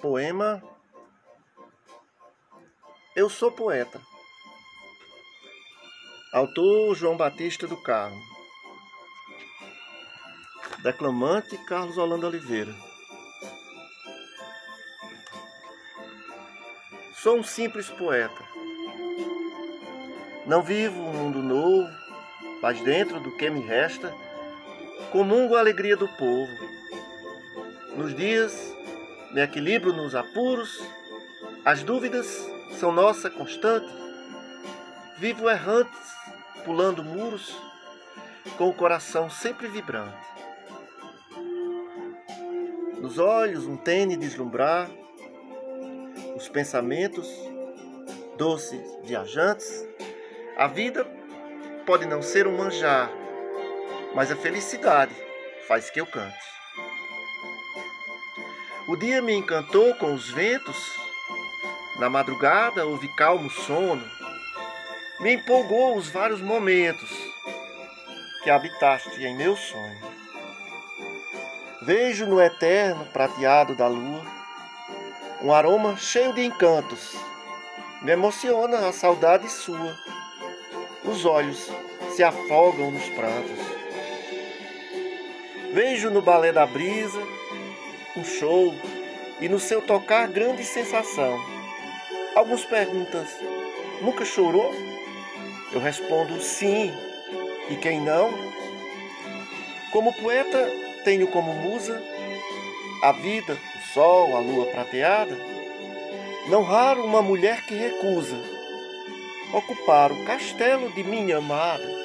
Poema Eu Sou Poeta. Autor João Batista do Carmo. Declamante Carlos Holanda Oliveira. Sou um simples poeta. Não vivo um mundo novo, mas dentro do que me resta, comungo a alegria do povo. Nos dias me equilibro nos apuros, as dúvidas são nossa constante. Vivo errantes, pulando muros, com o coração sempre vibrante. Nos olhos um tênis deslumbrar, os pensamentos doces, viajantes. A vida pode não ser um manjar, mas a felicidade faz que eu cante. O dia me encantou com os ventos, na madrugada houve calmo sono. Me empolgou os vários momentos que habitaste em meu sonho. Vejo no eterno prateado da lua um aroma cheio de encantos. Me emociona a saudade sua. Os olhos se afogam nos prantos. Vejo no balé da brisa um show e no seu tocar grande sensação. Alguns perguntas: nunca chorou? Eu respondo sim. E quem não? Como poeta, tenho como musa a vida, o sol, a lua prateada. Não raro uma mulher que recusa ocupar o castelo de minha amada.